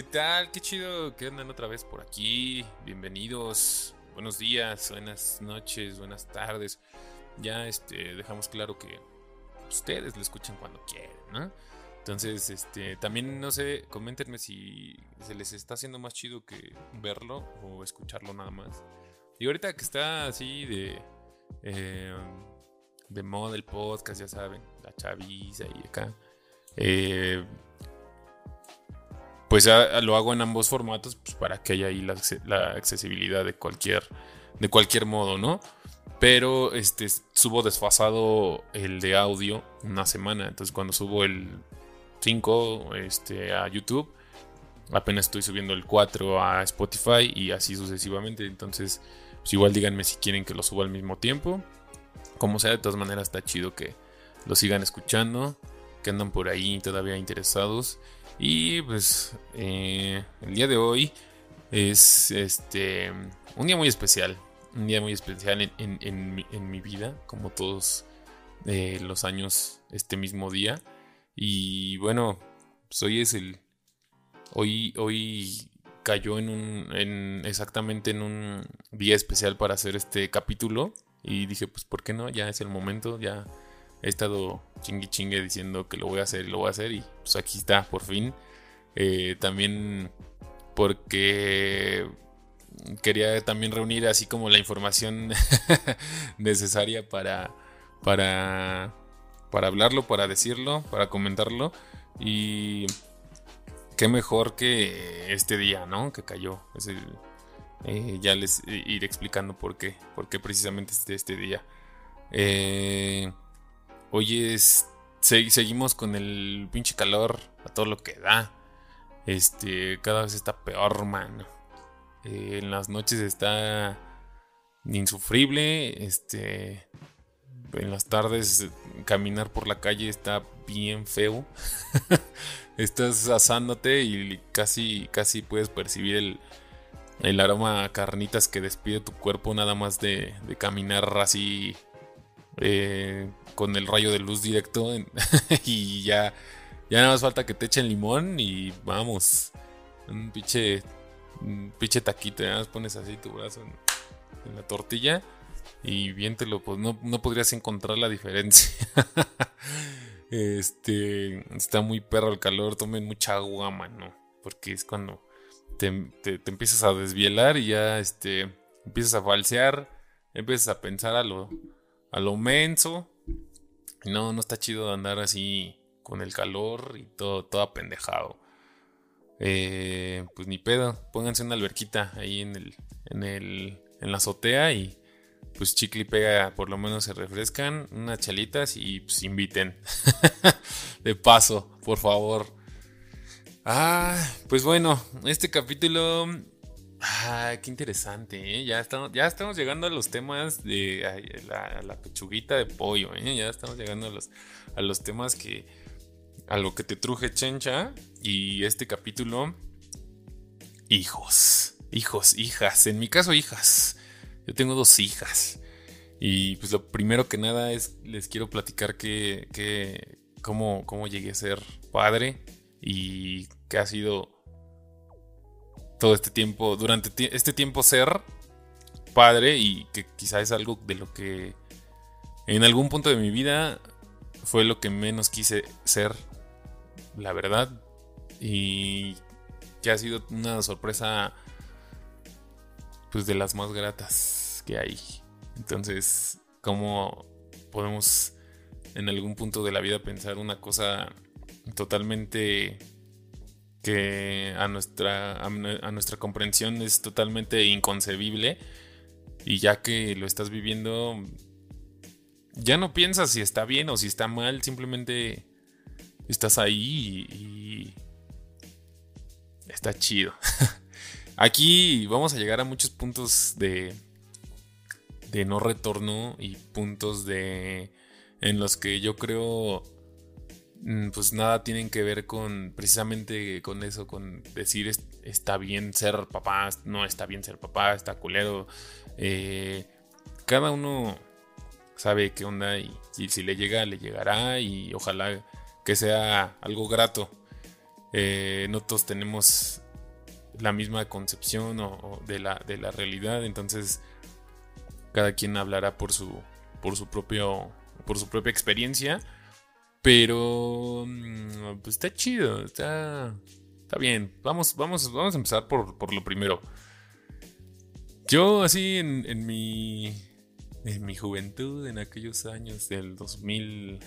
¿Qué tal? Qué chido que andan otra vez por aquí. Bienvenidos. Buenos días, buenas noches, buenas tardes. Ya este dejamos claro que ustedes lo escuchan cuando quieren, ¿no? Entonces, este, también no sé, coméntenme si se les está haciendo más chido que verlo o escucharlo nada más. Y ahorita que está así de eh, de moda el podcast, ya saben, la chaviza y acá. Eh, pues lo hago en ambos formatos pues, para que haya ahí la, accesibilidad de cualquier, de cualquier modo, ¿no? Pero este, subo desfasado el de audio una semana. Entonces cuando subo el 5 este, a YouTube, apenas estoy subiendo el 4 a Spotify y así sucesivamente. Entonces, pues igual díganme si quieren que lo suba al mismo tiempo. Como sea, de todas maneras está chido que lo sigan escuchando, que andan por ahí todavía interesados. Y pues eh, el día de hoy es este un día muy especial. Un día muy especial en, mi, vida, como todos eh, los años este mismo día. Y bueno, pues hoy es el. Hoy, hoy cayó en un. En, exactamente en un día especial para hacer este capítulo. Y dije, pues, ¿por qué no? Ya es el momento, ya he estado chingue chingue diciendo que lo voy a hacer y lo voy a hacer y pues aquí está por fin. Eh, también porque quería también reunir así como la información necesaria para, para, para hablarlo, para decirlo, para comentarlo y qué mejor que este día, ¿no? Que cayó. Eh, ya les iré explicando por qué, por qué precisamente este, este día. Eh, Hoy seguimos con el pinche calor a todo lo que da. Este, cada vez está peor, man. Eh, en las noches está insufrible. Este, en las tardes caminar por la calle está bien feo. Estás asándote y casi, casi puedes percibir el, el aroma a carnitas que despide tu cuerpo nada más de, de caminar así eh, con el rayo de luz directo y ya, ya nada más falta que te echen limón y vamos. Un pinche, un pinche taquito, ya más pones así tu brazo en, la tortilla y viéntelo, pues no, no podrías encontrar la diferencia. este, está muy perro el calor, tomen mucha agua, mano, porque es cuando te, te empiezas a desvielar y ya este, empiezas a falsear, empiezas a pensar a lo a lo menso. No, no está chido andar así con el calor y todo, todo apendejado. Eh, pues ni pedo, pónganse una alberquita ahí en el, en el, en la azotea y pues chicle y pega, por lo menos se refrescan, unas chalitas y pues inviten. de paso, por favor. Ah, pues bueno, este capítulo Ah, qué interesante, ¿eh? Ya estamos, llegando a los temas de la, pechuguita de pollo, ¿eh? Ya estamos llegando a los, a los temas que. a lo que te truje chencha. Y este capítulo. Hijos. Hijos, hijas. En mi caso, hijas. Yo tengo dos hijas. Y pues lo primero que nada es. Les quiero platicar que. que cómo, cómo llegué a ser padre. Y que ha sido todo este tiempo, durante este tiempo ser padre y que quizá es algo de lo que en algún punto de mi vida fue lo que menos quise ser, la verdad, y que ha sido una sorpresa pues de las más gratas que hay. Entonces, ¿cómo podemos en algún punto de la vida pensar una cosa totalmente que a nuestra, a, nuestra comprensión es totalmente inconcebible y ya que lo estás viviendo, ya no piensas si está bien o si está mal, simplemente estás ahí y, está chido. Aquí vamos a llegar a muchos puntos de, de no retorno y puntos de en los que yo creo pues nada tienen que ver con precisamente con eso, con decir está bien ser papá, no está bien ser papá, está culero. Eh, cada uno sabe qué onda y, si le llega, le llegará y ojalá que sea algo grato. Eh, no todos tenemos la misma concepción de, la, de la realidad. Entonces, cada quien hablará por su, por su, propio, por su propia experiencia. Pero mm, pues está chido, está, está bien. Vamos, vamos, vamos a empezar por, por lo primero. Yo así en, en, mi en mi juventud, en aquellos años del 2000,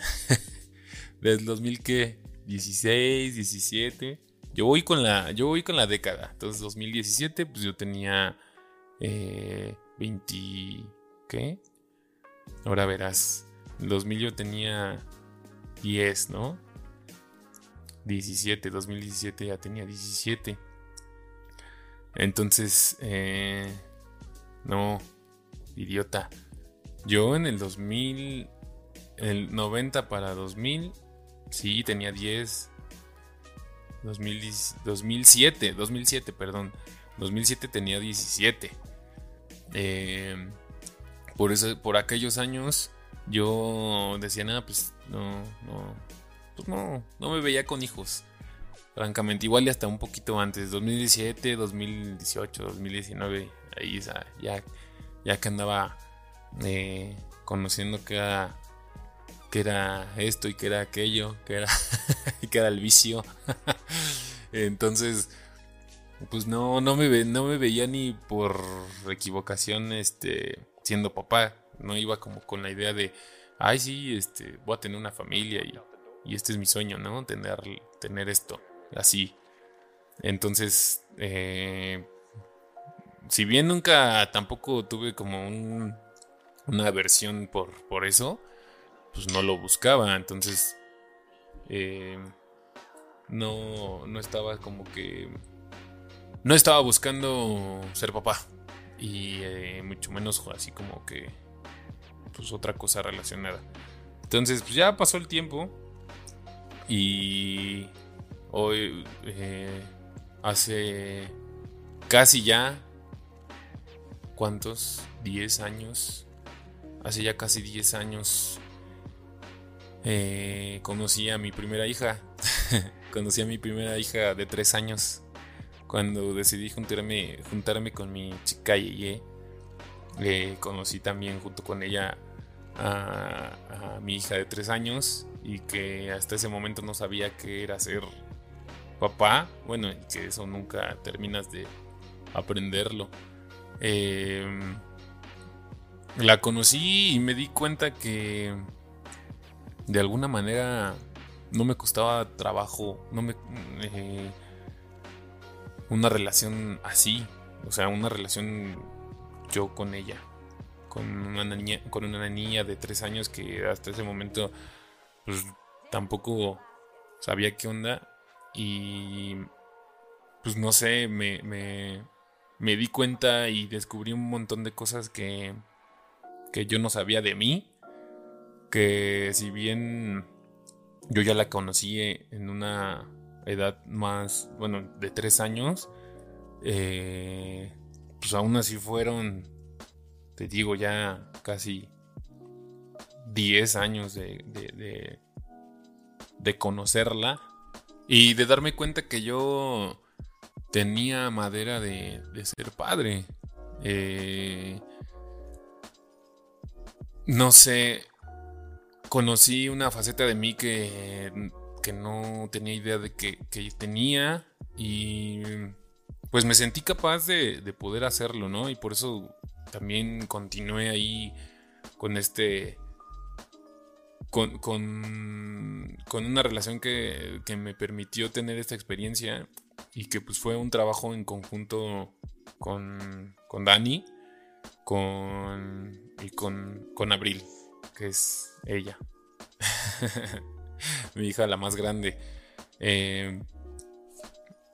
del 2000 qué, 16, 17. Yo voy con la, yo voy con la década. Entonces 2017, pues yo tenía eh, 20, ¿qué? Ahora verás. En 2000 yo tenía 10, ¿no? 17, 2017 ya tenía 17. Entonces, eh, no, idiota. Yo en el 2000, el 90 para 2000, sí, tenía 10. 2007, 2007, perdón. 2007 tenía 17. Eh, por, eso, por aquellos años yo decía, nada, pues no, no, pues no, no me veía con hijos. Francamente, igual y hasta un poquito antes, 2017, 2018, 2019, ahí ya, ya que andaba eh, conociendo que era, que era esto y que era aquello, que era, que era el vicio. Entonces, pues no, no me, no me veía ni por equivocación este, siendo papá. No iba como con la idea de, ay, sí, este, voy a tener una familia y, y este es mi sueño, ¿no? Tener, tener esto, así. Entonces, eh, si bien nunca tampoco tuve como un, una aversión por, por eso, pues no lo buscaba. Entonces, eh, no, no estaba como que... No estaba buscando ser papá. Y eh, mucho menos así como que... Pues otra cosa relacionada. Entonces, pues ya pasó el tiempo. Y hoy, eh, hace casi ya, ¿cuántos? 10 años hace ya casi 10 años eh, conocí a mi primera hija. conocí a mi primera hija de 3 años. Cuando decidí juntarme, juntarme con mi chica Yeye. Eh, conocí también junto con ella a, mi hija de 3 años. Y que hasta ese momento no sabía que era ser papá. Bueno, que eso nunca terminas de aprenderlo. Eh, la conocí y me di cuenta que de alguna manera no me costaba trabajo, no me eh, una relación así, o sea, una relación yo con ella, con una niña, con una niña de tres años que hasta ese momento pues tampoco sabía qué onda y pues no sé, me, me, me di cuenta y descubrí un montón de cosas que que yo no sabía de mí, que si bien yo ya la conocí en una edad más, bueno, de tres años, eh, pues aún así fueron, te digo, ya casi diez años de, de, de, conocerla y de darme cuenta que yo tenía madera de, de ser padre. Eh, no sé, conocí una faceta de mí que, no tenía idea de que, tenía y pues me sentí capaz de, poder hacerlo, ¿no? Y por eso también continué ahí con este... Con, con, una relación que, que, me permitió tener esta experiencia y que pues fue un trabajo en conjunto con, con Dani con, y con, con Abril, que es ella. Mi hija, la más grande. Eh,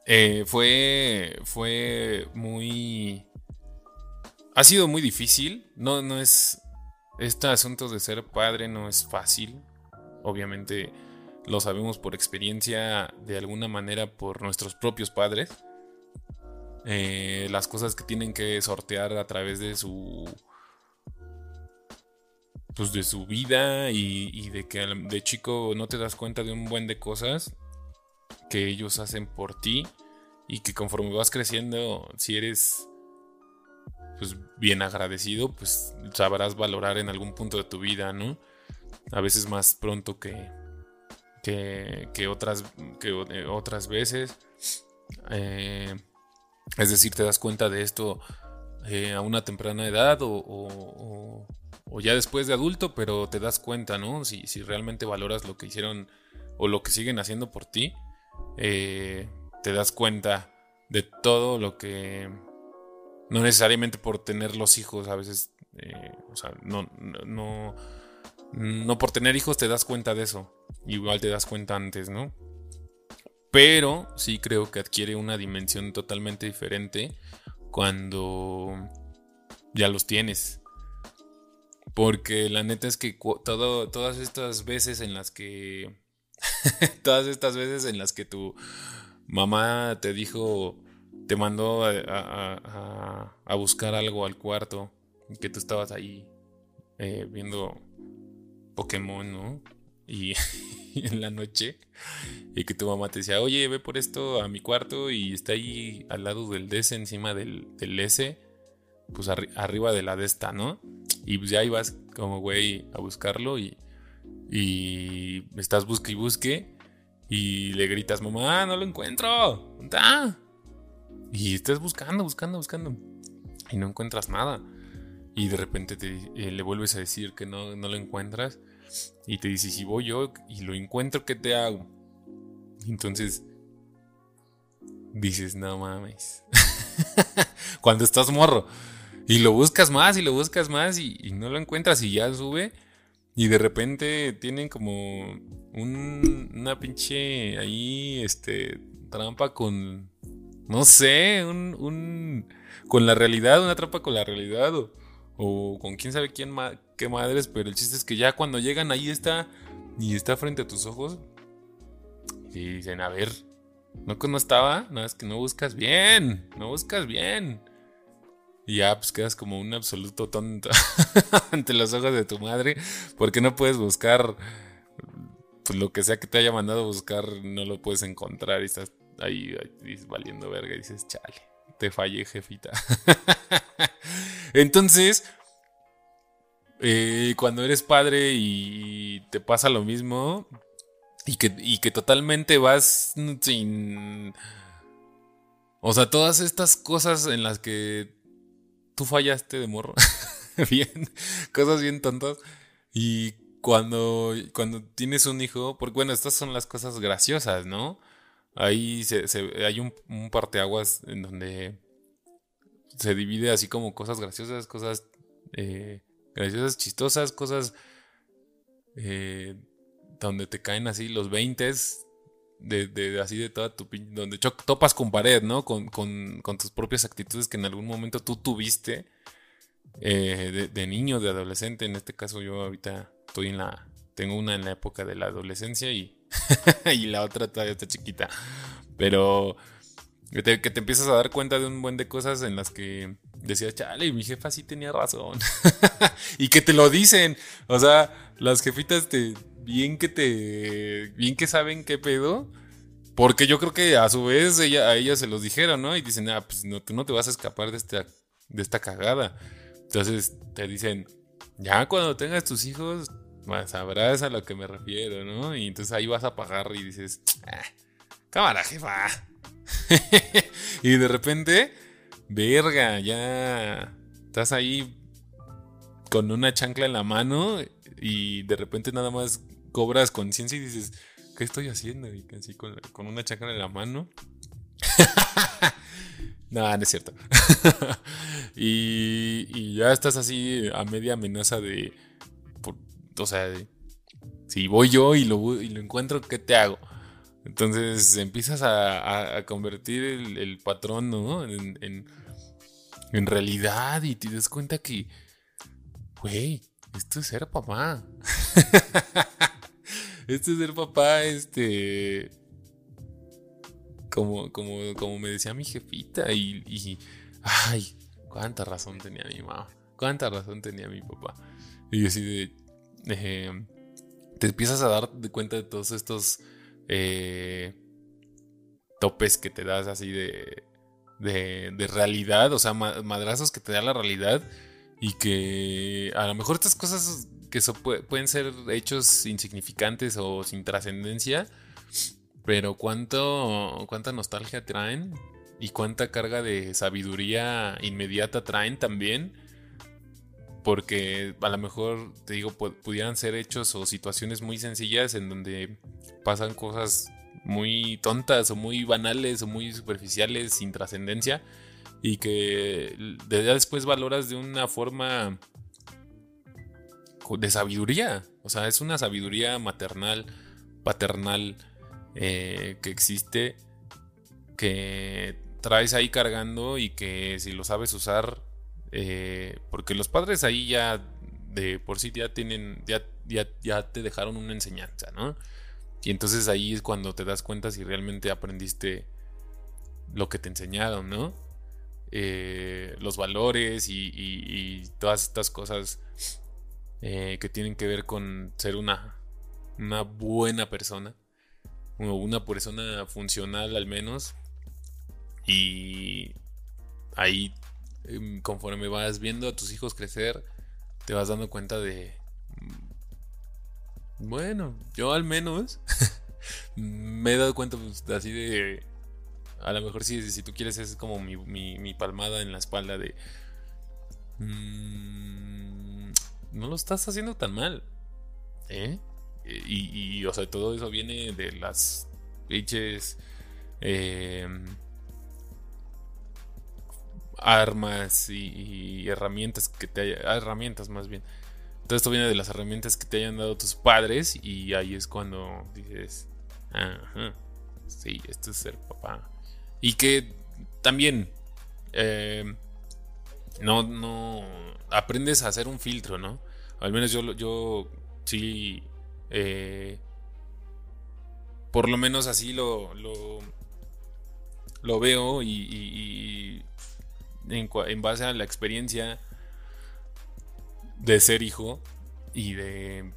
eh, fue, fue muy... Ha sido muy difícil. No, no es... Este asunto de ser padre no es fácil. Obviamente lo sabemos por experiencia, de alguna manera por nuestros propios padres. Eh, las cosas que tienen que sortear a través de su pues de su vida y, de que de chico no te das cuenta de un buen de cosas que ellos hacen por ti y que conforme vas creciendo, si eres pues bien agradecido, pues sabrás valorar en algún punto de tu vida, ¿no? A veces más pronto que, que, otras, que eh, otras veces. Eh, es decir, te das cuenta de esto eh, a una temprana edad o, ya después de adulto, pero te das cuenta, ¿no? Si, si, realmente valoras lo que hicieron o lo que siguen haciendo por ti, te das cuenta de todo lo que no necesariamente por tener los hijos, a veces, eh, o sea, no, no, no por tener hijos te das cuenta de eso. Igual te das cuenta antes, ¿no? Pero sí creo que adquiere una dimensión totalmente diferente cuando ya los tienes. Porque la neta es que todo, todas estas veces en las que... todas estas veces en las que tu mamá te dijo te mandó a, buscar algo al cuarto, que tú estabas ahí eh, viendo Pokémon, ¿no? Y, en la noche, y que tu mamá te decía, oye, ve por esto a mi cuarto y está ahí al lado del DS, encima del, S, pues arriba de la de esta, ¿no? Y pues ya ibas como güey a buscarlo y, y estás busque y busque y le gritas, mamá, no lo encuentro, ¿dónde y estás buscando, buscando, buscando. Y no encuentras nada. Y de repente te, eh, le vuelves a decir que no, no lo encuentras. Y te dice, si voy yo y lo encuentro, ¿qué te hago? entonces dices, no mames. Cuando estás morro. Y lo buscas más y lo buscas más y, no lo encuentras y ya sube. Y de repente tienen como un, una pinche ahí, este, trampa con no sé, un, un con la realidad, una trampa con la realidad o, con quién sabe quién qué madres, pero el chiste es que ya cuando llegan ahí está y está frente a tus ojos y dicen, a ver, no no estaba, nada es que no buscas bien, no buscas bien. Y ya pues quedas como un absoluto tonto ante los ojos de tu madre porque no puedes buscar pues, lo que sea que te haya mandado a buscar, no lo puedes encontrar y estás ahí, valiendo verga y dices, chale, te fallé, jefita. Entonces, eh, cuando eres padre y te pasa lo mismo y que, y que totalmente vas sin... O sea, todas estas cosas en las que tú fallaste de morro. bien, cosas bien tontas. Y cuando, cuando tienes un hijo, porque bueno, estas son las cosas graciosas, ¿no? Ahí se, hay un, parteaguas en donde se divide así como cosas graciosas, cosas eh, graciosas, chistosas, cosas eh, donde te caen así los 20 de, así de toda tu donde topas con pared, ¿no? Con, tus propias actitudes que en algún momento tú tuviste eh, de, de, niño, de adolescente. En este caso yo ahorita estoy en la, tengo una en la época de la adolescencia y y la otra todavía está chiquita. Pero que te, empiezas a dar cuenta de un buen de cosas en las que decías, chale, mi jefa sí tenía razón. y que te lo dicen. O sea, las jefitas te. Bien que te. Bien que saben qué pedo. Porque yo creo que a su vez ella, a ellas se los dijeron, ¿no? Y dicen, ah, pues no, tú no te vas a escapar de esta, de esta cagada. Entonces te dicen, ya cuando tengas tus hijos, sabrás a lo que me refiero, ¿no? Y entonces ahí vas a pagar y dices, ah, cámara, jefa. y de repente, verga, ya estás ahí con una chancla en la mano y de repente nada más cobras conciencia y dices, ¿qué estoy haciendo? Y así con, una chancla en la mano. no, no es cierto. y, ya estás así a media amenaza de o sea, si voy yo y lo, y lo encuentro, ¿qué te hago? Entonces empiezas a, convertir el, patrón, ¿no? En, en, realidad y te das cuenta que, güey, esto es ser papá. esto es ser papá, este... Como, como, como me decía mi jefita y, y, ay, cuánta razón tenía mi mamá, cuánta razón tenía mi papá. Y así de, eh, te empiezas a dar cuenta de todos estos, eh, topes que te das así de, de, de realidad, o sea, madrazos que te da la realidad y que a lo mejor estas cosas que pueden ser hechos insignificantes o sin trascendencia, pero cuánto, cuánta nostalgia traen y cuánta carga de sabiduría inmediata traen también. Porque a lo mejor, te digo, pudieran ser hechos o situaciones muy sencillas en donde pasan cosas muy tontas o muy banales o muy superficiales sin trascendencia y que después valoras de una forma de sabiduría. O sea, es una sabiduría maternal, paternal eh, que existe, que traes ahí cargando y que si lo sabes usar, eh, porque los padres ahí ya de por sí ya tienen, ya, ya, te dejaron una enseñanza, ¿no? Y entonces ahí es cuando te das cuenta si realmente aprendiste lo que te enseñaron, ¿no? Eh, los valores y, todas estas cosas eh, que tienen que ver con ser una, una buena persona o una persona funcional al menos y ahí conforme vas viendo a tus hijos crecer te vas dando cuenta de mm, bueno yo al menos me he dado cuenta pues, así de a lo mejor si, si tú quieres es como mi, palmada en la espalda de... Mm, no lo estás haciendo tan mal. ¿Eh? Y, o sea, todo eso viene de las pinches em, armas y, herramientas que te haya, ah, herramientas más bien. Todo esto viene de las herramientas que te hayan dado tus padres y ahí es cuando dices, ajá, sí, esto es ser papá. Y que también eh, no, no aprendes a hacer un filtro, ¿no? Al menos yo, yo sí, eh, por lo menos así lo, lo, lo veo y, en, base a la experiencia de ser hijo y de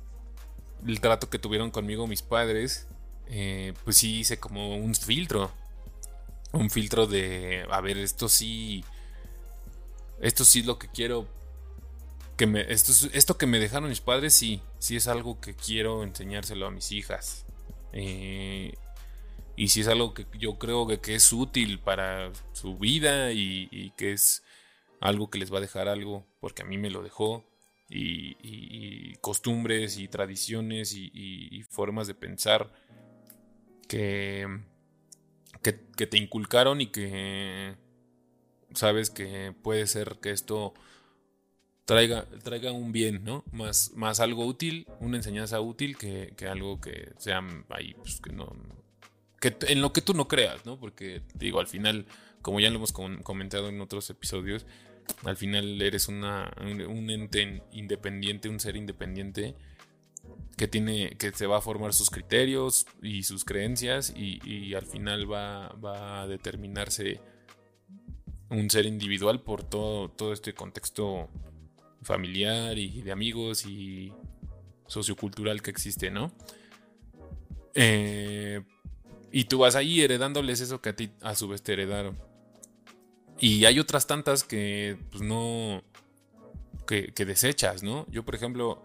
el trato que tuvieron conmigo mis padres, eh, pues sí hice como un filtro un filtro de, a ver, esto sí, esto sí es lo que quiero, que me, esto, esto que me dejaron mis padres, sí, sí es algo que quiero enseñárselo a mis hijas. Eh, y si es algo que yo creo que, es útil para su vida y, que es algo que les va a dejar algo, porque a mí me lo dejó, y, costumbres y tradiciones y formas de pensar que que, te inculcaron y que sabes que puede ser que esto traiga, traiga un bien, ¿no? Más, más algo útil, una enseñanza útil que, algo que sea ahí, pues que no. Que en lo que tú no creas, ¿no? Porque, digo, al final, como ya lo hemos comentado en otros episodios, al final eres una, un ente independiente, un ser independiente que tiene que se va a formar sus criterios y sus creencias y, al final va, a determinarse un ser individual por todo, todo este contexto familiar y de amigos y sociocultural que existe, ¿no? Eh, y tú vas ahí heredándoles eso que a ti a su vez te heredaron. Y hay otras tantas que pues no que, que desechas, ¿no? Yo por ejemplo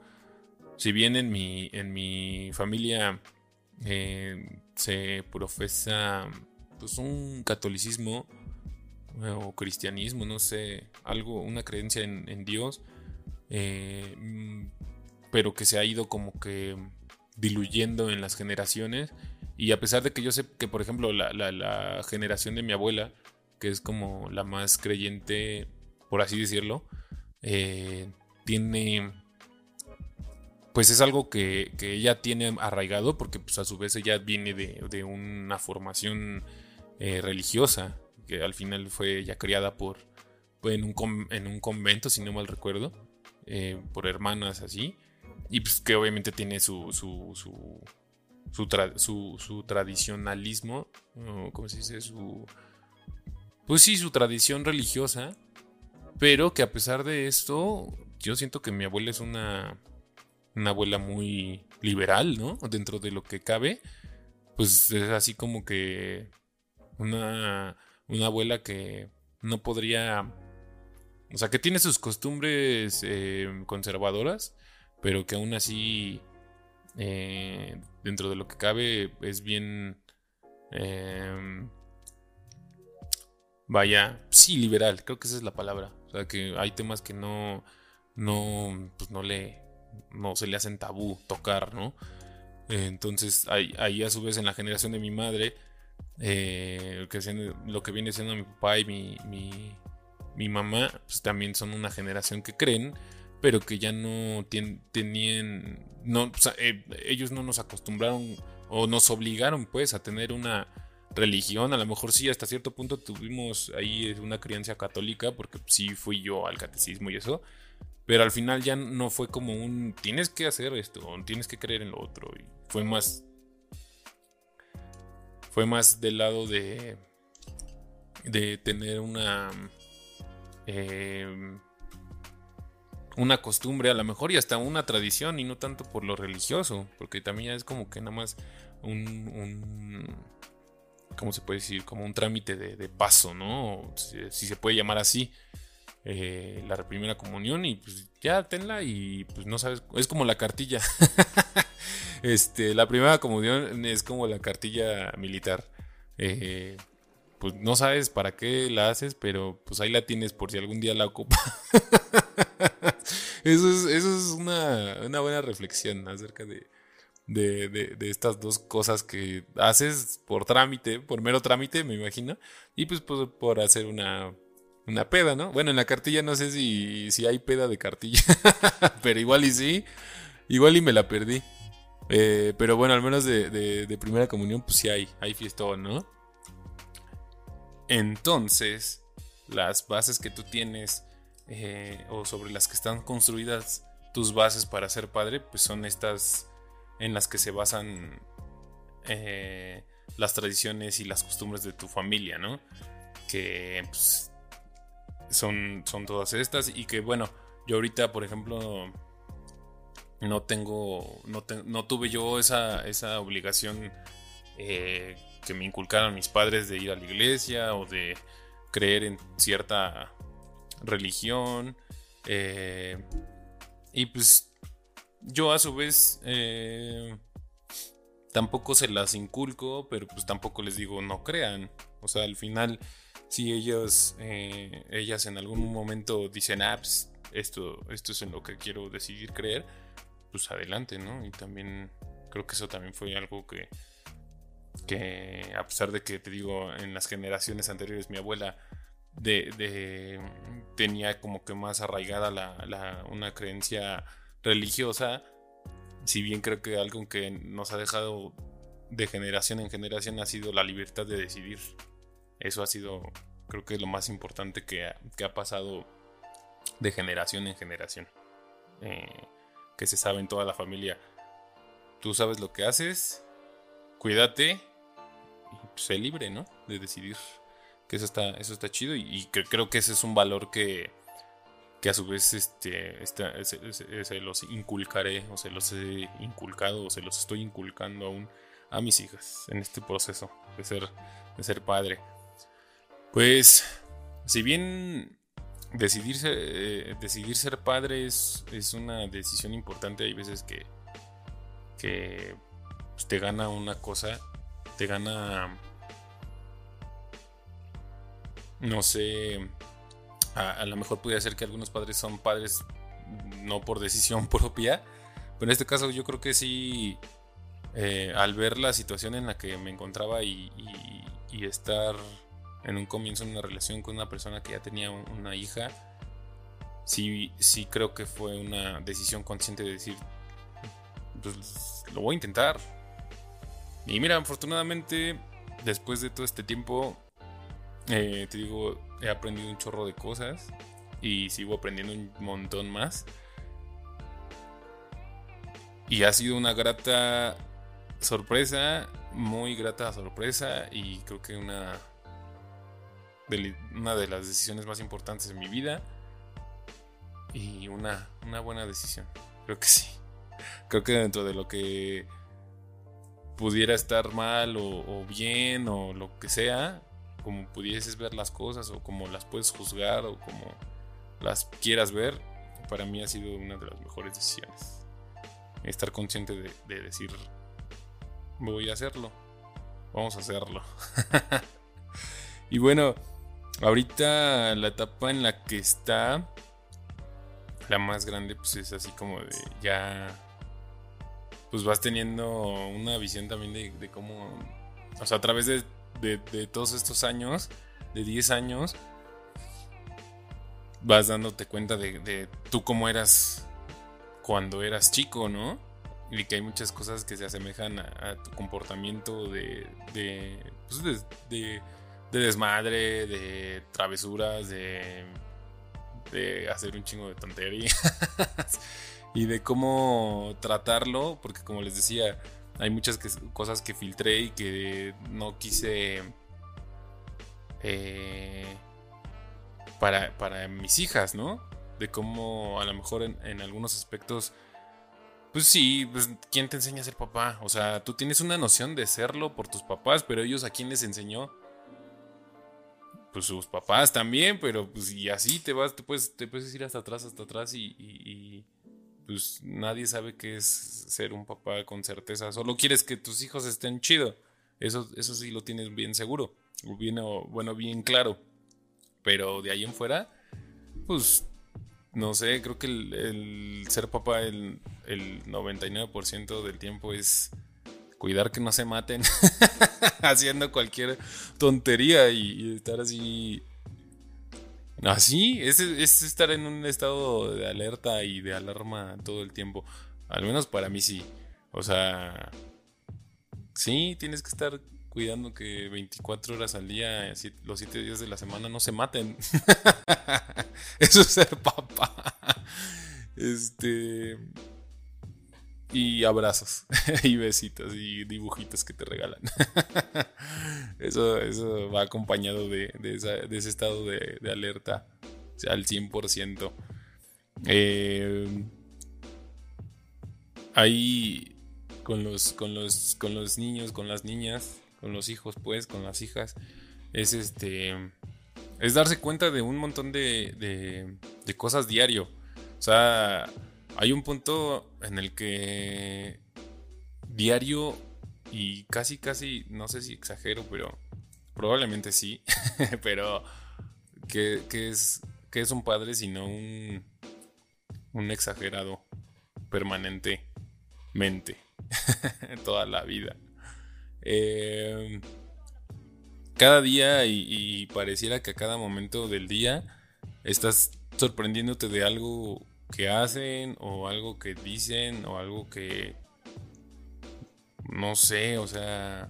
si bien en mi, en mi familia eh, se profesa pues un catolicismo eh, o cristianismo, no sé, algo, una creencia en, Dios, eh, pero que se ha ido como que diluyendo en las generaciones. Y a pesar de que yo sé que, por ejemplo, la, la generación de mi abuela, que es como la más creyente, por así decirlo, tiene pues es algo que, ella tiene arraigado porque pues a su vez ella viene de, una formación eh, religiosa, que al final fue ya criada por, en, un en un convento, si no mal recuerdo, eh, por hermanas así, y pues que obviamente tiene su, su, su, su, tradicionalismo, ¿cómo se dice? Su, pues sí, su tradición religiosa, pero que a pesar de esto, yo siento que mi abuela es una una abuela muy liberal, ¿no? Dentro de lo que cabe, pues es así como que Una, una abuela que no podría... O sea, que tiene sus costumbres eh, conservadoras, pero que aún así, eh, dentro de lo que cabe, es bien... Em, vaya, sí, liberal, creo que esa es la palabra. O sea, que hay temas que no, no, pues no le, no se le hacen tabú tocar, ¿no? entonces, ahí, ahí, a su vez en la generación de mi madre, eh, lo que viene siendo mi papá y mi, mi, mamá, pues también son una generación que creen, pero que ya no tenían, eh, ellos no nos acostumbraron o nos obligaron pues a tener una religión, a lo mejor sí, hasta cierto punto tuvimos ahí una crianza católica, porque sí fui yo al catecismo y eso, pero al final ya no fue como un tienes que hacer esto, o tienes que creer en lo otro, y fue más, fue más del lado de, de tener una, eh, una costumbre a lo mejor y hasta una tradición y no tanto por lo religioso, porque también es como que nada más un ¿cómo se puede decir? Como un trámite de, paso, ¿no? Si, se puede llamar así. Eh, la primera comunión y pues ya tenla y pues no sabes, es como la cartilla. este, la primera comunión es como la cartilla militar. Eh, pues no sabes para qué la haces, pero pues ahí la tienes por si algún día la ocupa. eso es, eso es una, una buena reflexión acerca de, de, de, estas dos cosas que haces por trámite, por mero trámite, me imagino, y pues por, hacer una, una peda, ¿no? Bueno, en la cartilla no sé si, si hay peda de cartilla, pero igual y sí, igual y me la perdí. Eh, pero bueno, al menos de, de, primera comunión, pues sí hay, hay fiestón, ¿no? Entonces, las bases que tú tienes eh, o sobre las que están construidas tus bases para ser padre, pues son estas en las que se basan eh, las tradiciones y las costumbres de tu familia, ¿no? Que pues, son, son todas estas y que bueno, yo ahorita, por ejemplo, no tengo, no, tuve yo esa, esa obligación eh, que me inculcaron mis padres de ir a la iglesia o de creer en cierta religión. Eh, y pues yo a su vez eh, tampoco se las inculco, pero pues tampoco les digo no crean. O sea, al final, si ellos, eh, ellas en algún momento dicen, ah, pues, esto, esto es en lo que quiero decidir creer, pues adelante, ¿no? Y también creo que eso también fue algo que, que a pesar de que te digo, en las generaciones anteriores mi abuela de, tenía como que más arraigada la, una creencia religiosa, si bien creo que algo que nos ha dejado de generación en generación ha sido la libertad de decidir. Eso ha sido, creo que lo más importante que ha, pasado de generación en generación. Eh, que se sabe en toda la familia. Tú sabes lo que haces, cuídate y sé libre, ¿no? De decidir. Que eso está, eso está chido y creo que ese es un valor que, que a su vez este, se, los inculcaré o se los he inculcado o se los estoy inculcando aún a mis hijas en este proceso de ser, de ser padre. Pues, si bien decidir ser, eh, decidir ser padre es, una decisión importante, hay veces que, que pues, te gana una cosa, te gana, no sé, a, lo mejor puede ser que algunos padres son padres no por decisión propia, pero en este caso yo creo que sí, eh, al ver la situación en la que me encontraba y, estar en un comienzo en una relación con una persona que ya tenía una hija, sí, sí creo que fue una decisión consciente de decir, pues lo voy a intentar. Y mira, afortunadamente, después de todo este tiempo, eh, te digo, he aprendido un chorro de cosas y sigo aprendiendo un montón más. Y ha sido una grata sorpresa, muy grata sorpresa y creo que una de, una de las decisiones más importantes de mi vida y una, una buena decisión. Creo que sí. Creo que dentro de lo que pudiera estar mal o bien o lo que sea, como pudieses ver las cosas o como las puedes juzgar o como las quieras ver, para mí ha sido una de las mejores decisiones. Estar consciente de, de decir, voy a hacerlo, vamos a hacerlo. y bueno, ahorita la etapa en la que está, la más grande, pues es así como de ya, pues vas teniendo una visión también de, cómo, o sea, a través de, de todos estos años, de 10 años, vas dándote cuenta de, tú cómo eras cuando eras chico, ¿no? Y que hay muchas cosas que se asemejan a, tu comportamiento de, de, pues de, de, desmadre, de travesuras, de, de hacer un chingo de tonterías y de cómo tratarlo, porque como les decía, hay muchas cosas que filtré y que no quise... Eh, para, mis hijas, ¿no? De cómo a lo mejor en, algunos aspectos, pues sí, pues ¿quién te enseña a ser papá? O sea, tú tienes una noción de serlo por tus papás, pero ellos a quién les enseñó? Pues sus papás también, pero pues y así te vas, te puedes, te puedes ir hasta atrás, hasta atrás y, pues nadie sabe qué es ser un papá con certeza. Solo quieres que tus hijos estén chido. Eso, eso sí lo tienes bien seguro. Bien, bueno, bien claro. Pero de ahí en fuera, pues no sé, creo que el, ser papá el, el 99% del tiempo es cuidar que no se maten haciendo cualquier tontería y, estar así. Así, es, es estar en un estado de alerta y de alarma todo el tiempo. Al menos para mí sí. O sea, sí, tienes que estar cuidando que 24 horas al día, los 7 días de la semana no se maten. Eso es ser papá. Este. Abrazos, y besitos, y dibujitos que te regalan. Eso, eso va acompañado de, ese estado de, alerta al 100%. Eh, ahí con los, con, los, con los niños, con las niñas, con los hijos, pues, con las hijas, es este. Es darse cuenta de un montón de, de, cosas diario. O sea, hay un punto en el que diario y casi, casi, no sé si exagero, pero probablemente sí, pero que, es, que es un padre sino un, un exagerado permanentemente toda la vida. Eh, cada día y, pareciera que a cada momento del día estás sorprendiéndote de algo que hacen o algo que dicen o algo que no sé, o sea,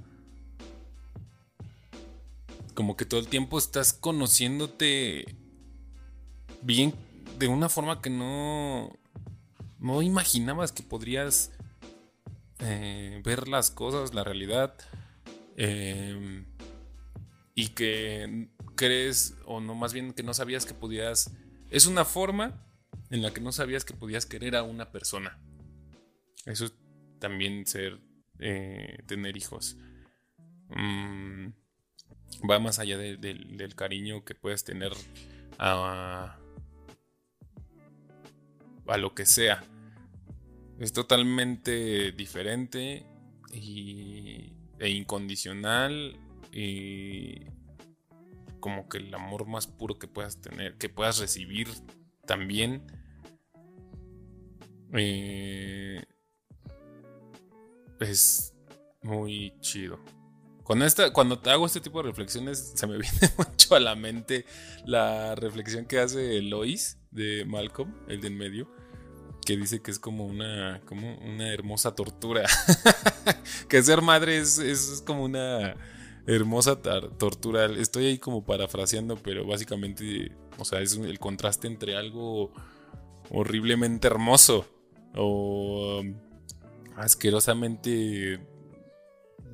como que todo el tiempo estás conociéndote bien de una forma que no no imaginabas que podrías eh, ver las cosas, la realidad, em, y que crees, o no, más bien que no sabías que podías, es una forma en la que no sabías que podías querer a una persona. Eso es también ser, eh, tener hijos. Mm, va más allá del cariño que puedes tener a, a lo que sea. Es totalmente diferente e incondicional y como que el amor más puro que puedas tener, que puedas recibir también. Eh, es muy chido. Cuando, esta, cuando hago este tipo de reflexiones, se me viene mucho a la mente la reflexión que hace Lois de Malcolm, el de en medio que dice que es como una, como una hermosa tortura. que ser madre es, como una hermosa tortura. Estoy ahí como parafraseando, pero básicamente, o sea, es el contraste entre algo horriblemente hermoso o asquerosamente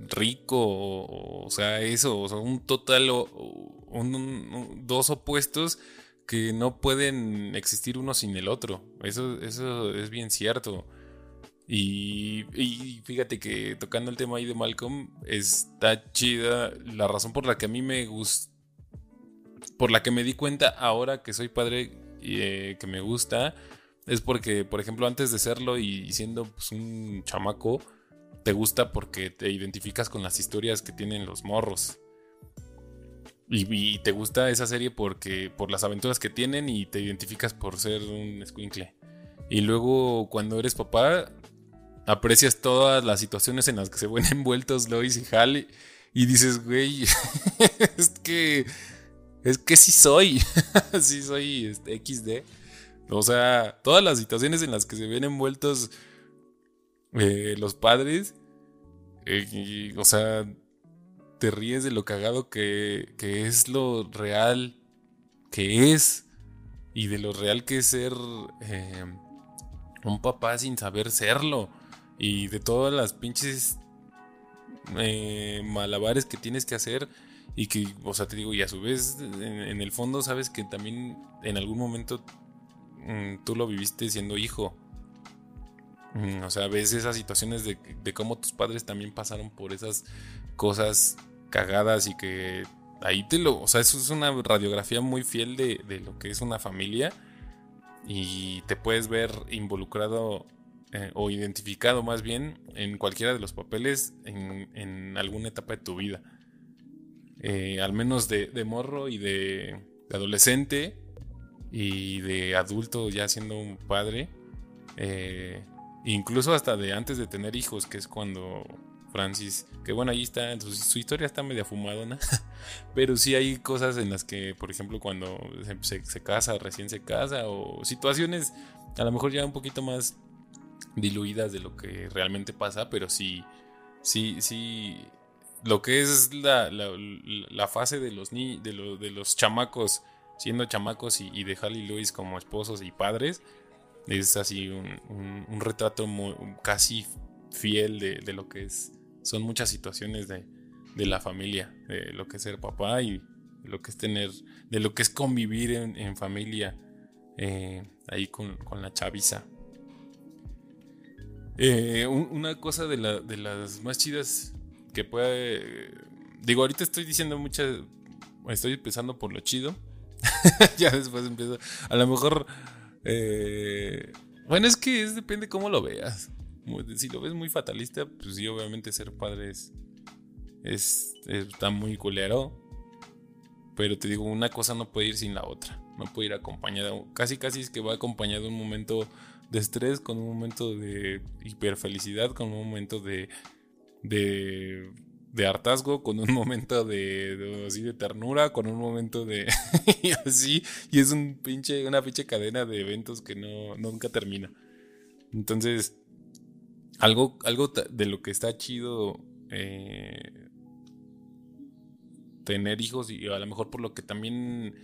rico, o, sea, eso, o sea, un total, dos opuestos que no pueden existir uno sin el otro. Eso, eso es bien cierto. Y, fíjate que tocando el tema ahí de Malcolm, está chida. La razón por la que a mí me, por la que me di cuenta ahora que soy padre y eh, que me gusta, es porque, por ejemplo, antes de serlo y siendo pues, un chamaco, te gusta porque te identificas con las historias que tienen los morros. Y, te gusta esa serie porque por las aventuras que tienen y te identificas por ser un squinkle. Y luego cuando eres papá, aprecias todas las situaciones en las que se ven envueltos Lois y Hal y dices, güey, es que es que sí soy, sí soy este, XD. O sea, todas las situaciones en las que se ven envueltos eh, los padres, eh, o sea, te ríes de lo cagado que, que, es lo real que es y de lo real que es ser eh, un papá sin saber serlo y de todas las pinches malabares que tienes que hacer y que, o sea, te digo, y a su vez, en, el fondo sabes que también en algún momento mm, tú lo viviste siendo hijo. Mm, o sea, ves esas situaciones de, de cómo tus padres también pasaron por esas cosas cagadas y que ahí te lo, o sea, eso es una radiografía muy fiel de, de lo que es una familia y te puedes ver involucrado eh, o identificado más bien en cualquiera de los papeles en, en alguna etapa de tu vida. Eh, al menos de, morro y de, adolescente y de adulto ya siendo un padre, eh, incluso hasta de antes de tener hijos, que es cuando Francis, que bueno, ahí está, su, historia está media fumadona, pero sí hay cosas en las que, por ejemplo, cuando se, se, casa, recién se casa, o situaciones a lo mejor ya un poquito más diluidas de lo que realmente pasa, pero sí, sí, sí, lo que es la, fase de los, ni, de, de, los chamacos, siendo chamacos y, de Hal y Luis como esposos y padres, es así un, retrato casi fiel de, lo que es. Son muchas situaciones de, la familia, de lo que es ser papá y lo que es tener, de lo que es convivir en, familia eh, ahí con, la chaviza. Eh, una cosa de, de las más chidas que puede. Digo, ahorita estoy diciendo muchas. Estoy empezando por lo chido. ya después empiezo. A lo mejor. Eh, bueno, es que es, depende cómo lo veas. Si lo ves muy fatalista, pues sí, obviamente ser padre es. es está muy culero. Pero te digo, una cosa no puede ir sin la otra. No puede ir acompañada. Casi, casi es que va acompañado un momento de estrés, con un momento de hiperfelicidad, con un momento de de, de hartazgo, con un momento de, así de ternura, con un momento de así, y es un pinche, una pinche cadena de eventos que no, nunca termina. Entonces, algo, algo de lo que está chido eh, tener hijos y a lo mejor por lo que también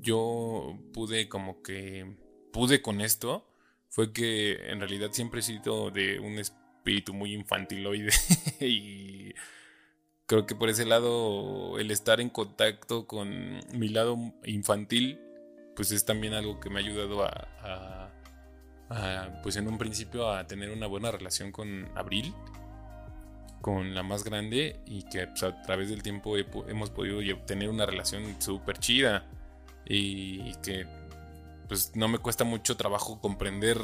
yo pude como que pude con esto fue que en realidad siempre he sido de un espíritu muy infantiloide y creo que por ese lado el estar en contacto con mi lado infantil pues es también algo que me ha ayudado a, pues en un principio a tener una buena relación con Abril con la más grande y que pues, a través del tiempo hemos podido tener una relación súper chida y que pues no me cuesta mucho trabajo comprender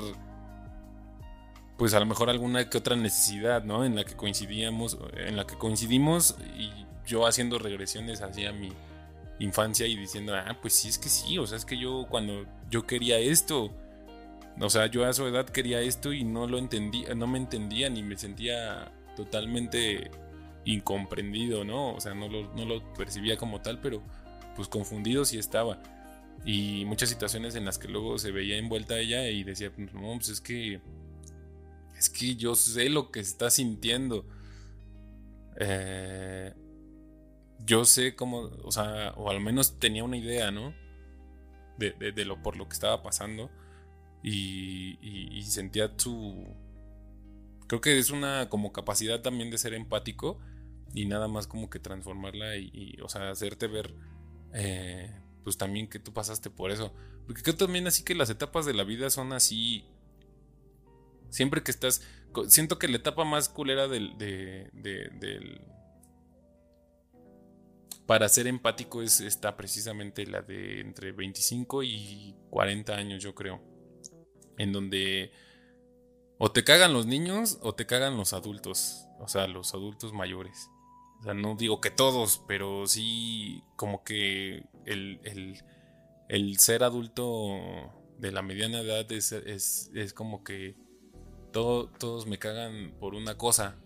pues a lo mejor alguna que otra necesidad, ¿no? En la que coincidíamos, en la que coincidimos y yo haciendo regresiones hacia mi infancia y diciendo, ah, pues sí, es que sí, o sea, es que yo cuando yo quería esto, o sea, yo a su edad quería esto y no lo entendía, no me entendía ni me sentía totalmente incomprendido, ¿no? O sea, no lo, no lo percibía como tal, pero pues confundido sí estaba. Y muchas situaciones en las que luego se veía envuelta ella y decía, no, pues es que es que yo sé lo que está sintiendo. Eh, yo sé cómo, o sea, o al menos tenía una idea, ¿no? De, lo por lo que estaba pasando. Y, sentía su... Creo que es una como capacidad también de ser empático y nada más como que transformarla y, o sea, hacerte ver, eh, pues también que tú pasaste por eso. Porque creo también así que las etapas de la vida son así Siempre que estás. Siento que la etapa más culera del. del para ser empático es, está precisamente la de entre 25 y 40 años, yo creo. En donde o te cagan los niños o te cagan los adultos. O sea, los adultos mayores. O sea, no digo que todos, pero sí como que el, ser adulto de la mediana edad es, es, como que todo, todos me cagan por una cosa,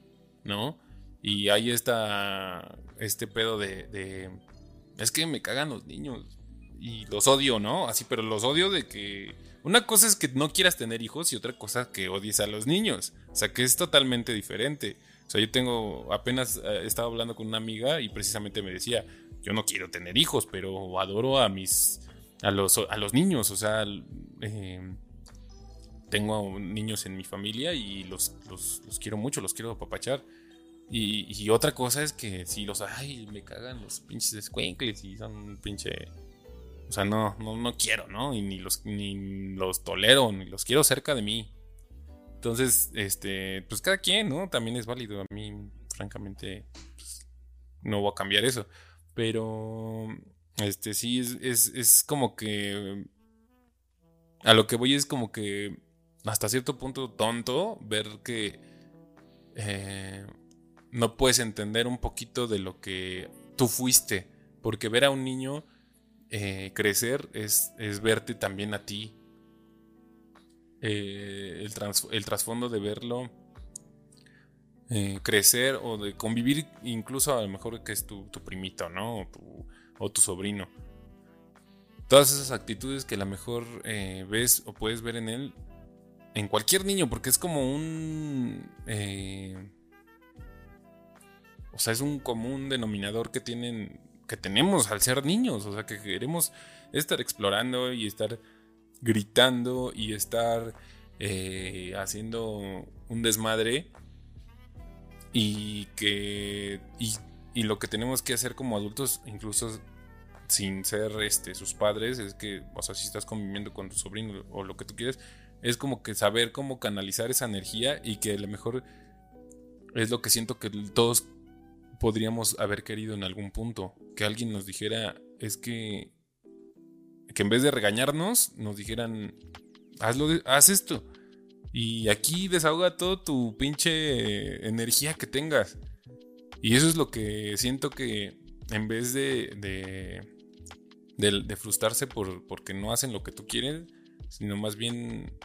¿no? Y ahí está este pedo de, de, Es que me cagan los niños. Y los odio, ¿no? Así, pero los odio de que... Una cosa es que no quieras tener hijos y otra cosa que odies a los niños. O sea, que es totalmente diferente. O sea, yo tengo, apenas eh, estaba hablando con una amiga y precisamente me decía, yo no quiero tener hijos, pero adoro a mis, a los, a los niños, o sea, eh, tengo niños en mi familia y los, los, quiero mucho, los quiero apapachar. Y, otra cosa es que si los, ay, me cagan los pinches escuincles y son un pinche... O sea, no, no, no quiero, ¿no? Y ni los, ni los tolero, ni los quiero cerca de mí. Entonces, este, pues cada quien, ¿no? También es válido. A mí, francamente, pues, no voy a cambiar eso. Pero, este, sí, es, es, como que... A lo que voy es como que hasta cierto punto tonto ver que eh, no puedes entender un poquito de lo que tú fuiste. Porque ver a un niño eh, crecer es, es, verte también a ti. Eh, el, trasfondo de verlo crecer o de convivir incluso a lo mejor que es tu, primito, ¿no? O tu, sobrino. Todas esas actitudes que a lo mejor ves o puedes ver en él, en cualquier niño, porque es como un... o sea, es un común denominador que tienen, que tenemos al ser niños, o sea, que queremos estar explorando y estar gritando y estar eh, haciendo un desmadre y que y, lo que tenemos que hacer como adultos incluso sin ser este sus padres es que o sea si estás conviviendo con tu sobrino o lo que tú quieres es como que saber cómo canalizar esa energía y que a lo mejor es lo que siento que todos podríamos haber querido en algún punto que alguien nos dijera es que que en vez de regañarnos, nos dijeran, hazlo, haz esto. Y aquí desahoga todo tu pinche energía que tengas. Y eso es lo que siento que en vez de, de, frustrarse por, porque no hacen lo que tú quieres, sino más bien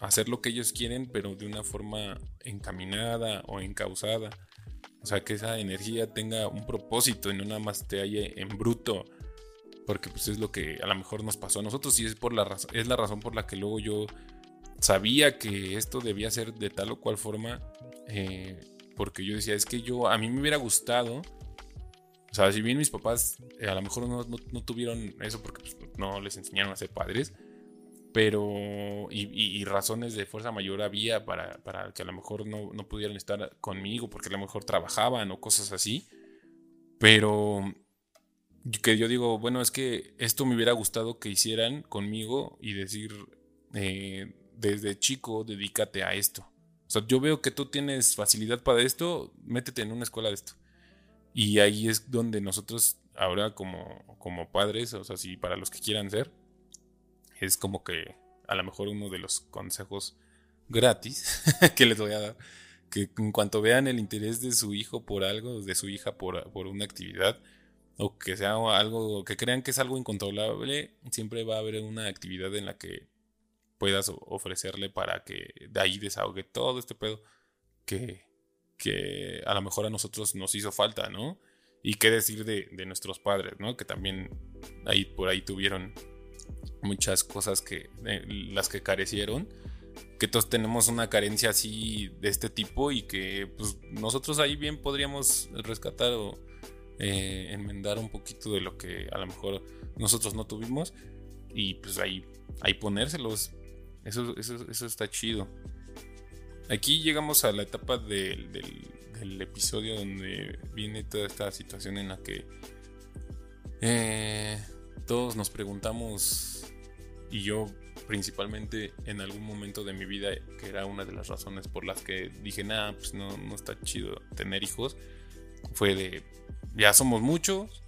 hacer lo que ellos quieren, pero de una forma encaminada o encausada. O sea, que esa energía tenga un propósito y no nada más te halle en bruto porque pues es lo que a lo mejor nos pasó a nosotros y es, por la es la razón por la que luego yo sabía que esto debía ser de tal o cual forma, eh, porque yo decía, es que yo, a mí me hubiera gustado, o sea, si bien mis papás eh, a lo mejor no, tuvieron eso porque pues, no les enseñaron a ser padres, pero y, razones de fuerza mayor había para, para que a lo mejor no, no, pudieran estar conmigo porque a lo mejor trabajaban o cosas así, pero que yo digo, bueno, es que esto me hubiera gustado que hicieran conmigo y decir, eh, desde chico, dedícate a esto. O sea, yo veo que tú tienes facilidad para esto, métete en una escuela de esto. Y ahí es donde nosotros, ahora como, como padres, o sea, si para los que quieran ser, es como que a lo mejor uno de los consejos gratis que les voy a dar, que en cuanto vean el interés de su hijo por algo, de su hija por, por una actividad, o que sea algo que crean que es algo incontrolable, siempre va a haber una actividad en la que puedas ofrecerle para que de ahí desahogue todo este pedo que, que a lo mejor a nosotros nos hizo falta, ¿no? Y qué decir de, nuestros padres, ¿no? Que también ahí por ahí tuvieron muchas cosas que las que carecieron que todos tenemos una carencia así de este tipo y que pues nosotros ahí bien podríamos rescatar o, eh, enmendar un poquito de lo que a lo mejor nosotros no tuvimos y pues ahí, ahí ponérselos. Eso, eso, está chido. Aquí llegamos a la etapa del, episodio donde viene toda esta situación en la que eh, todos nos preguntamos, y yo principalmente en algún momento de mi vida, que era una de las razones por las que dije, nada, pues no, no está chido tener hijos, fue de ya somos muchos,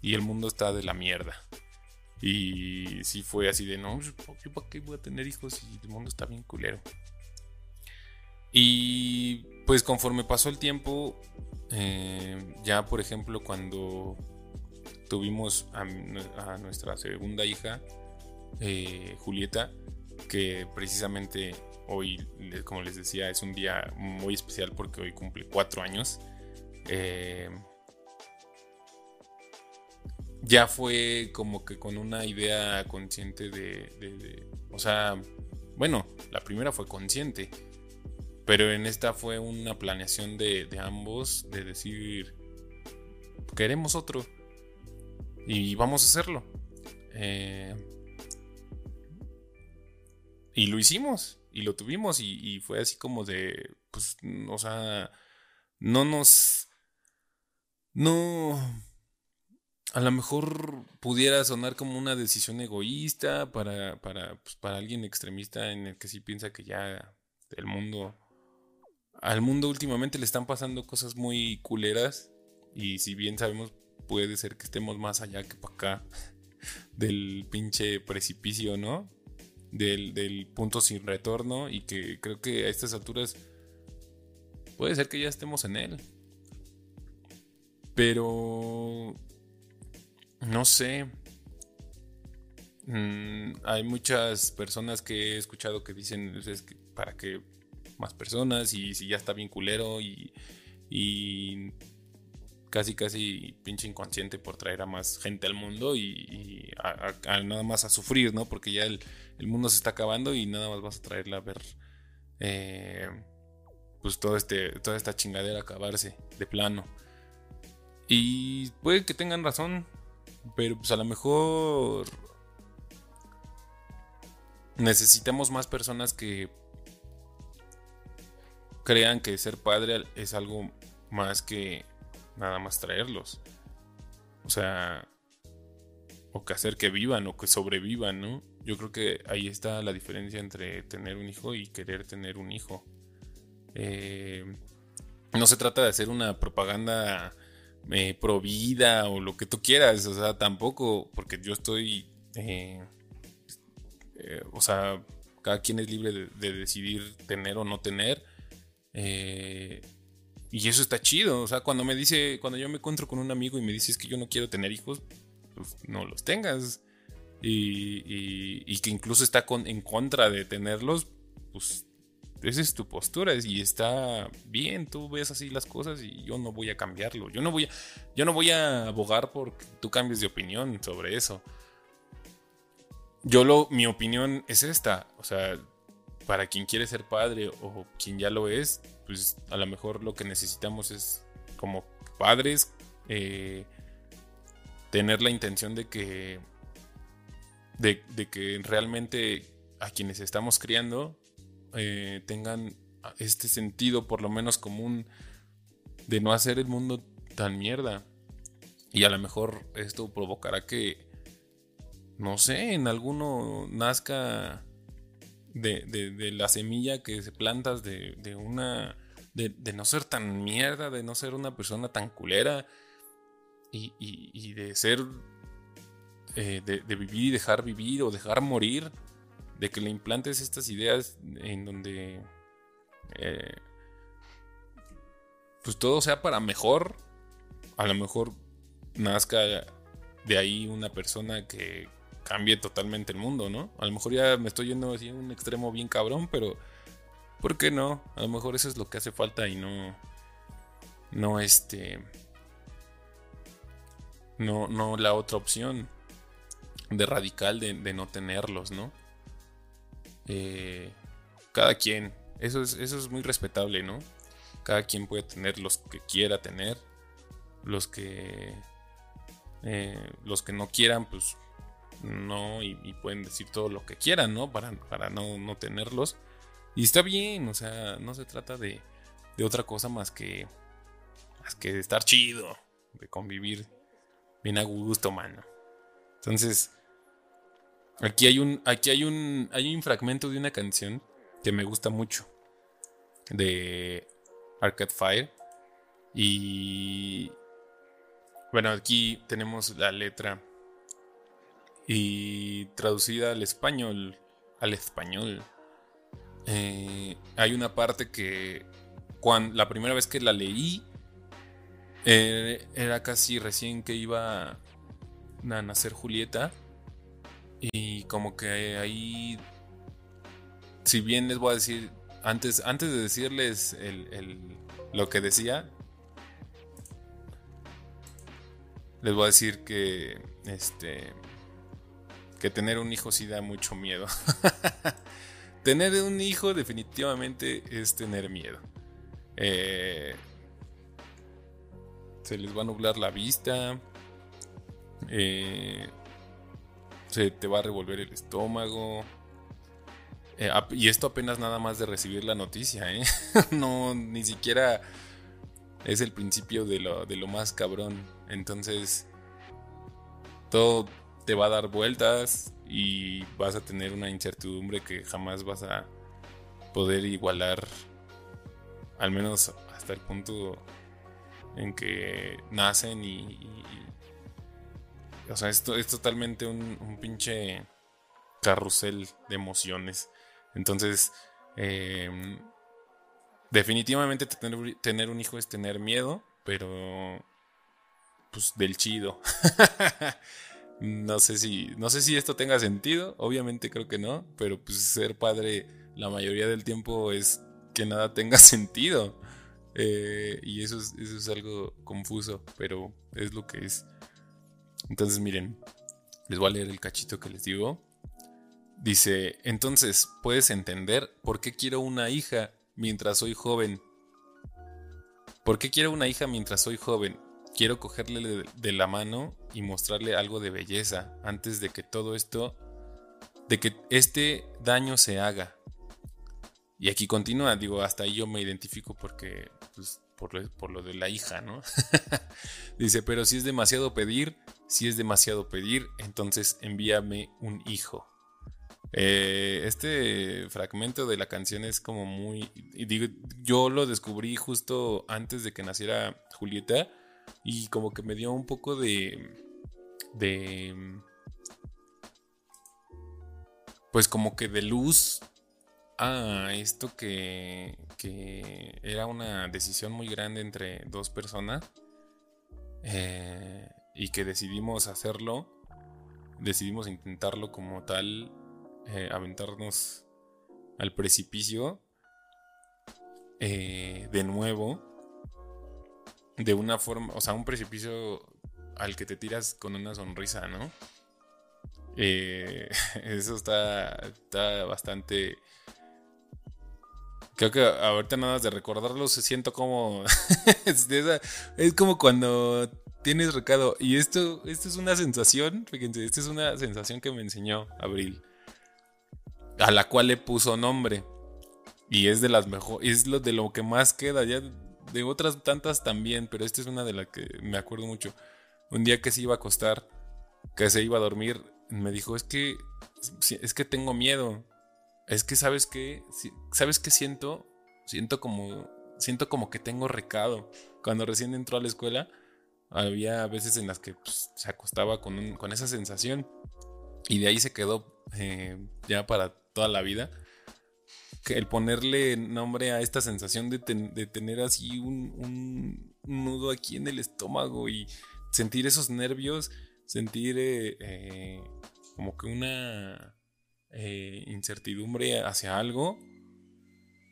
y el mundo está de la mierda. Y sí fue así de, no, ¿yo para qué voy a tener hijos si el mundo está bien culero? Y pues conforme pasó el tiempo, eh, ya por ejemplo cuando tuvimos a, nuestra segunda hija, eh, Julieta, que precisamente hoy, como les decía, es un día muy especial porque hoy cumple cuatro años. Eh, ya fue como que con una idea consciente de, o sea, bueno, la primera fue consciente, pero en esta fue una planeación de, ambos de decir, queremos otro y vamos a hacerlo. Eh, y lo hicimos y lo tuvimos y, fue así como de, pues, o sea, no nos... No a lo mejor pudiera sonar como una decisión egoísta para, para, pues, para alguien extremista en el que sí piensa que ya el mundo... Al mundo últimamente le están pasando cosas muy culeras y si bien sabemos puede ser que estemos más allá que para acá del pinche precipicio, ¿no? Del, del punto sin retorno y que creo que a estas alturas puede ser que ya estemos en él. Pero no sé. Mm, hay muchas personas que he escuchado que dicen es que para que más personas y si ya está bien culero y, casi casi pinche inconsciente por traer a más gente al mundo y, nada más a sufrir, ¿no? Porque ya el, mundo se está acabando y nada más vas a traerla a ver eh, pues todo este, toda esta chingadera acabarse de plano. Y puede que tengan razón, pero pues a lo mejor necesitamos más personas que crean que ser padre es algo más que nada más traerlos. O sea, o que hacer que vivan o que sobrevivan, ¿no? Yo creo que ahí está la diferencia entre tener un hijo y querer tener un hijo. Eh, no se trata de hacer una propaganda eh, o lo que tú quieras, o sea, tampoco, porque yo estoy, eh, eh, o sea, cada quien es libre de, decidir tener o no tener. Y eso está chido, o sea, cuando me dice, cuando yo me encuentro con un amigo y me dices que yo no quiero tener hijos, pues no los tengas. Y, que incluso está en contra de tenerlos, pues esa es tu postura y está bien, tú ves así las cosas y yo no voy a cambiarlo. Yo no voy a, yo no voy a abogar porque tú cambies de opinión sobre eso. Yo lo, mi opinión es esta, o sea, para quien quiere ser padre o quien ya lo es, pues a lo mejor lo que necesitamos es como padres eh, tener la intención de que de, que realmente a quienes estamos criando eh, tengan este sentido por lo menos común de no hacer el mundo tan mierda. Y a lo mejor esto provocará que, no sé, en alguno nazca de, la semilla que se plantas de, una... De, no ser tan mierda, de no ser una persona tan culera y, de ser... Eh, de, vivir y dejar vivir o dejar morir de que le implantes estas ideas en donde eh, pues todo sea para mejor, a lo mejor nazca de ahí una persona que cambie totalmente el mundo, ¿no? A lo mejor ya me estoy yendo así en un extremo bien cabrón, pero ¿por qué no? A lo mejor eso es lo que hace falta y no no este no no la otra opción de radical de, de no tenerlos, ¿no? Eh, cada quien, eso es, eso es muy respetable, ¿no? Cada quien puede tener los que quiera tener, los que, eh, los que no quieran, pues no, y, pueden decir todo lo que quieran, ¿no? Para, para no, no, tenerlos. Y está bien, o sea, no se trata de, de otra cosa más que, más que de estar chido, de convivir bien a gusto, mano. Entonces, Aquí hay un, aquí hay un, hay un fragmento de una canción que me gusta mucho de Arcade Fire y Bueno, aquí tenemos la letra y traducida al español, al español. Eh, hay una parte que cuando la primera vez que la leí eh, era casi recién que iba a nacer Julieta y como que ahí, si bien les voy a decir antes, antes de decirles lo que decía, les voy a decir que este que tener un hijo sí da mucho miedo. tener un hijo definitivamente es tener miedo. Eh, se les va a nublar la vista. Eh, se te va a revolver el estómago. Eh, y esto apenas nada más de recibir la noticia, no, ni siquiera es el principio de lo, de lo más cabrón. Entonces, todo te va a dar vueltas y vas a tener una incertidumbre que jamás vas a poder igualar, al menos hasta el punto en que nacen y... o sea, esto es totalmente un, pinche carrusel de emociones. Entonces, em, definitivamente tener, tener un hijo es tener miedo, pero pues del chido. No sé si, no sé si esto tenga sentido, obviamente creo que no, pero pues ser padre la mayoría del tiempo es que nada tenga sentido. Eh, y eso es, eso es algo confuso, pero es lo que es. Entonces miren, les voy a leer el cachito que les digo. Dice, entonces, ¿puedes entender por qué quiero una hija mientras soy joven? ¿Por qué quiero una hija mientras soy joven? Quiero cogerle de la mano y mostrarle algo de belleza antes de que todo esto, de que este daño se haga. Y aquí continúa, digo, hasta ahí yo me identifico porque, pues, por lo, por lo de la hija, ¿no? Dice, pero si es demasiado pedir, si es demasiado pedir, entonces envíame un hijo. Eh, este fragmento de la canción es como muy... Digo, yo lo descubrí justo antes de que naciera Julieta y como que me dio un poco de... de... Pues como que de luz a esto que, que era una decisión muy grande entre dos personas eh, y que decidimos hacerlo, decidimos intentarlo como tal, eh, aventarnos al precipicio eh, de nuevo de una forma, o sea, un precipicio al que te tiras con una sonrisa, ¿no? Eh, eso está, está bastante... Creo que ahorita nada más de recordarlo se siento como... es como cuando tienes recado. Y esto, esto es una sensación, fíjense, esta es una sensación que me enseñó Abril. A la cual le puso nombre. Y es de las mejores, es lo de lo que más queda. Ya de otras tantas también, pero esta es una de las que me acuerdo mucho. Un día que se iba a acostar, que se iba a dormir, me dijo, es que, es que tengo miedo. Es que, ¿sabes qué? ¿Sabes qué siento? Siento como, siento como que tengo recado. Cuando recién entró a la escuela, había veces en las que pues, se acostaba con, con, esa sensación. Y de ahí se quedó eh, ya para toda la vida el ponerle nombre a esta sensación de, tener así un, nudo aquí en el estómago y sentir esos nervios, sentir eh, eh, como que una eh, incertidumbre hacia algo,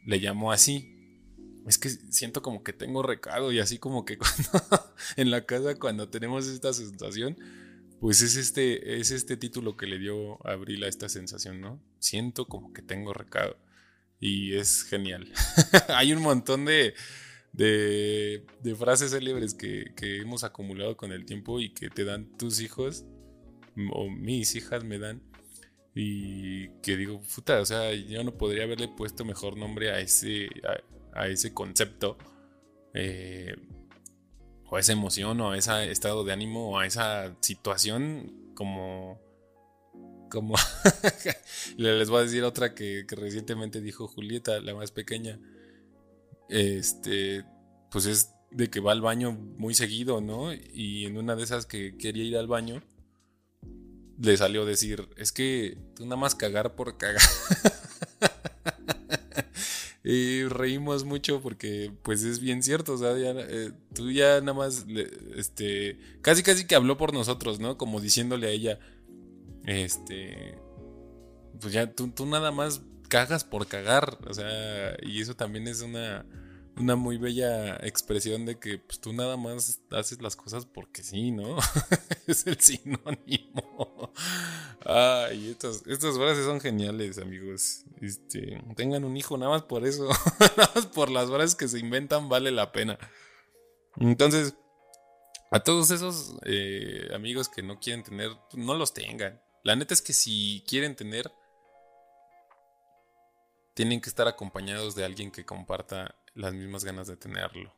le llamo así. Es que siento como que tengo recado y así como que cuando en la casa cuando tenemos esta sensación, pues es este, es este título que le dio Abril a esta sensación, ¿no? Siento como que tengo recado y es genial. Hay un montón de, de, frases célebres que, hemos acumulado con el tiempo y que te dan tus hijos o mis hijas me dan. Y que digo, puta, o sea, yo no podría haberle puesto mejor nombre a ese, a, ese concepto, eh, o a esa emoción, o a ese estado de ánimo, o a esa situación como como les voy a decir otra que, recientemente dijo Julieta, la más pequeña. Este, pues es de que va al baño muy seguido, ¿no? Y en una de esas que quería ir al baño, le salió decir, es que tú nada más cagar por cagar. y reímos mucho porque pues es bien cierto, o sea, eh, tú ya nada más, este, casi casi que habló por nosotros, ¿no? Como diciéndole a ella, este, pues ya tú, tú nada más cagas por cagar, o sea, y eso también es una una muy bella expresión de que pues, tú nada más haces las cosas porque sí, ¿no? es el sinónimo. Ay, estas, estas frases son geniales, amigos. Este, tengan un hijo nada más por eso. nada más por las frases que se inventan vale la pena. Entonces, a todos esos eh, amigos que no quieren tener, no los tengan. La neta es que si quieren tener, tienen que estar acompañados de alguien que comparta las mismas ganas de tenerlo.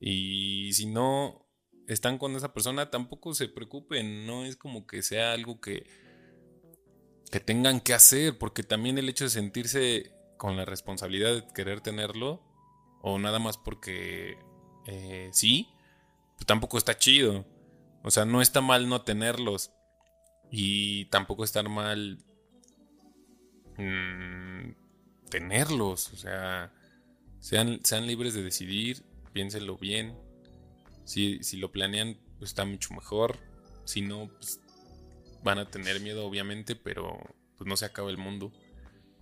Y si no están con esa persona, tampoco se preocupen, no es como que sea algo que, que tengan que hacer, porque también el hecho de sentirse con la responsabilidad de querer tenerlo, o nada más porque eh, sí, pues tampoco está chido. O sea, no está mal no tenerlos. Y tampoco está mal mmm, tenerlos. O sea, sean, sean libres de decidir, piénsenlo bien. Si, si lo planean, pues está mucho mejor. Si no, pues van a tener miedo, obviamente, pero pues no se acaba el mundo.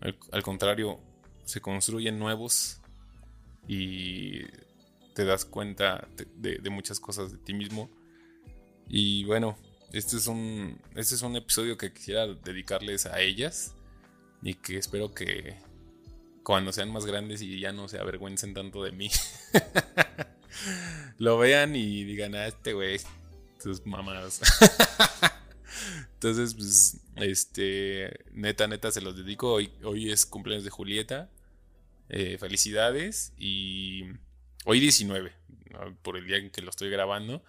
Al, contrario, se construyen nuevos y te das cuenta de, muchas cosas de ti mismo. Y bueno, este es un, este es un episodio que quisiera dedicarles a ellas y que espero que, cuando sean más grandes y ya no se avergüencen tanto de mí. Lo vean y digan, ah, este güey, sus mamadas. Entonces, pues, este, neta, neta, se los dedico. Hoy, hoy es cumpleaños de Julieta. Eh, felicidades. Y hoy 19, por el día en que lo estoy grabando,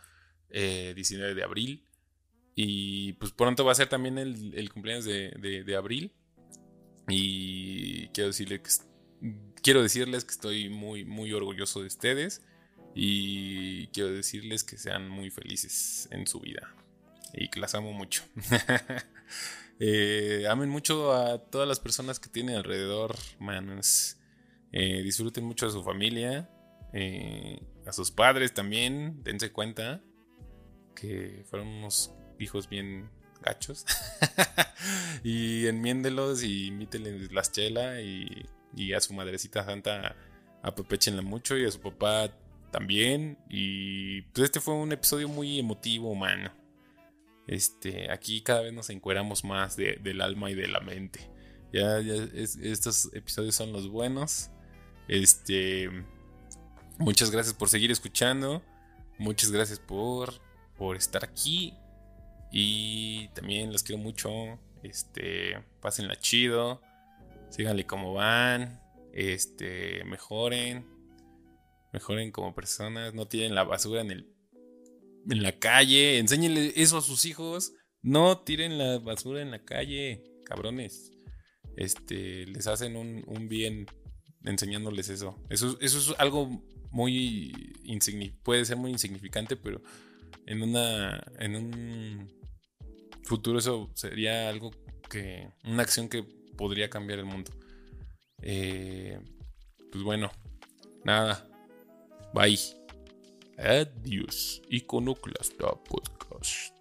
19 eh, de abril. Y pues pronto va a ser también el, cumpleaños de, abril. Y quiero decirle que quiero decirles que estoy muy muy orgulloso de ustedes y quiero decirles que sean muy felices en su vida y que las amo mucho. Eh, amen mucho a todas las personas que tienen alrededor, manos. Eh, disfruten mucho de su familia, eh, a sus padres también, dense cuenta que fueron unos hijos bien gachos. y enmiéndelos y imítenles las chela y, y, a su madrecita santa apropechenla mucho y a su papá también. Y pues este fue un episodio muy emotivo, humano. Este, aquí cada vez nos encueramos más del alma y de la mente. Ya, ya estos episodios son los buenos. Este, muchas gracias por seguir escuchando. Muchas gracias por, por estar aquí. Y también los quiero mucho. Este, pásenla chido. Síganle como van. Este, mejoren. Mejoren como personas. No tiren la basura en el en la calle. Enséñenle eso a sus hijos. No tiren la basura en la calle, cabrones. Este, les hacen un, un bien enseñándoles eso. eso. Eso es algo muy puede ser muy insignificante, pero en una en un futuro eso sería algo que, una acción que podría cambiar el mundo. Eh, pues bueno, nada. Bye. Adiós. Iconoclasta Podcast.